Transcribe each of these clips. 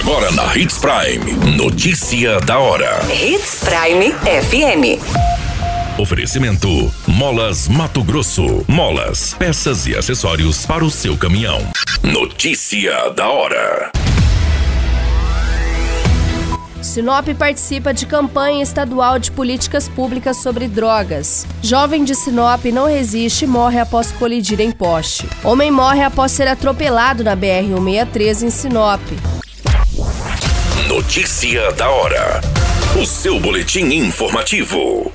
Agora na Hits Prime. Notícia da hora. Hits Prime FM. Oferecimento: Molas Mato Grosso. Molas, peças e acessórios para o seu caminhão. Notícia da hora. Sinop participa de campanha estadual de políticas públicas sobre drogas. Jovem de Sinop não resiste e morre após colidir em poste. Homem morre após ser atropelado na BR-163 em Sinop. Notícia da hora. O seu boletim informativo.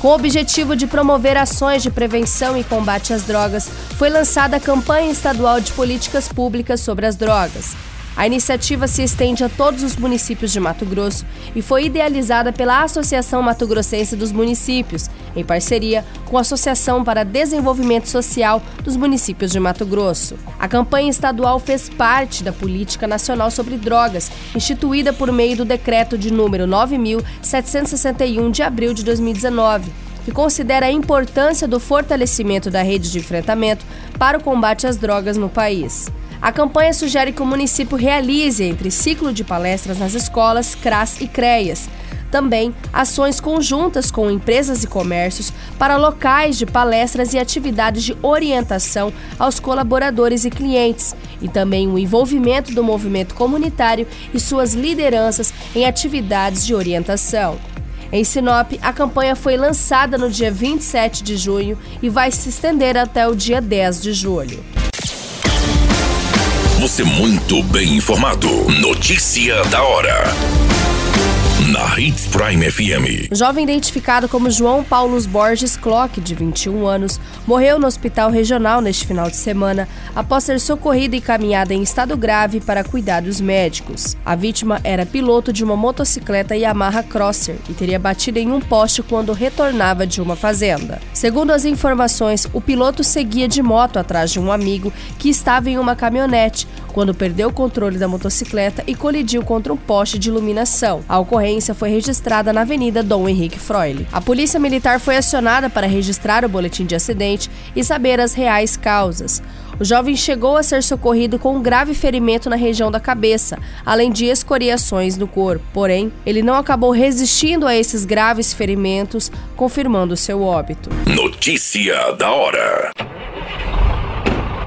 Com o objetivo de promover ações de prevenção e combate às drogas, foi lançada a campanha estadual de políticas públicas sobre as drogas. A iniciativa se estende a todos os municípios de Mato Grosso e foi idealizada pela Associação Mato Grossense dos Municípios, em parceria com a Associação para Desenvolvimento Social dos Municípios de Mato Grosso. A campanha estadual fez parte da Política Nacional sobre Drogas, instituída por meio do decreto de número 9761 de abril de 2019 que considera a importância do fortalecimento da rede de enfrentamento para o combate às drogas no país. A campanha sugere que o município realize, entre ciclo de palestras nas escolas, CRAS e CREAS, também ações conjuntas com empresas e comércios para locais de palestras e atividades de orientação aos colaboradores e clientes, e também o envolvimento do movimento comunitário e suas lideranças em atividades de orientação. Em Sinop, a campanha foi lançada no dia 27 de junho e vai se estender até o dia 10 de julho. Você muito bem informado. Notícia da hora na Hits Prime FM. Jovem identificado como João Paulo Borges Clock, de 21 anos, morreu no hospital regional neste final de semana após ser socorrido e encaminhado em estado grave para cuidados médicos. A vítima era piloto de uma motocicleta Yamaha Crosser e teria batido em um poste quando retornava de uma fazenda. Segundo as informações, o piloto seguia de moto atrás de um amigo que estava em uma caminhonete quando perdeu o controle da motocicleta e colidiu contra um poste de iluminação. A ocorrência foi registrada na Avenida Dom Henrique Freule. A Polícia Militar foi acionada para registrar o boletim de acidente e saber as reais causas. O jovem chegou a ser socorrido com um grave ferimento na região da cabeça, além de escoriações no corpo. Porém, ele não acabou resistindo a esses graves ferimentos, confirmando seu óbito. Notícia da hora.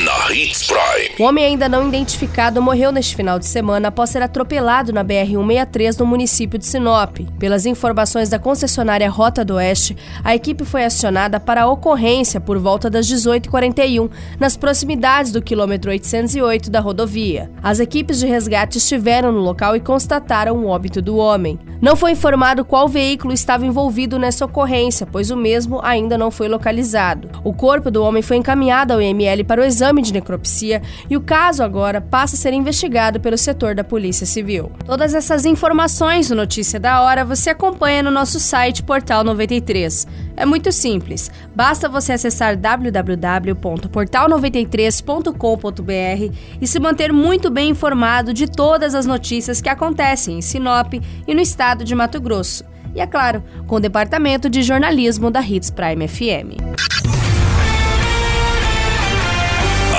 na Hits Prime. O homem ainda não identificado morreu neste final de semana após ser atropelado na BR-163 no município de Sinop. Pelas informações da concessionária Rota do Oeste, a equipe foi acionada para a ocorrência por volta das 18h41, nas proximidades do quilômetro 808 da rodovia. As equipes de resgate estiveram no local e constataram o óbito do homem. Não foi informado qual veículo estava envolvido nessa ocorrência, pois o mesmo ainda não foi localizado. O corpo do homem foi encaminhado ao IML para o exame de necropsia e o caso agora passa a ser investigado pelo setor da Polícia Civil. Todas essas informações no Notícia da Hora você acompanha no nosso site Portal 93. É muito simples, basta você acessar www.portal93.com.br e se manter muito bem informado de todas as notícias que acontecem em Sinop e no estado de Mato Grosso. E é claro, com o departamento de jornalismo da Hits Prime FM.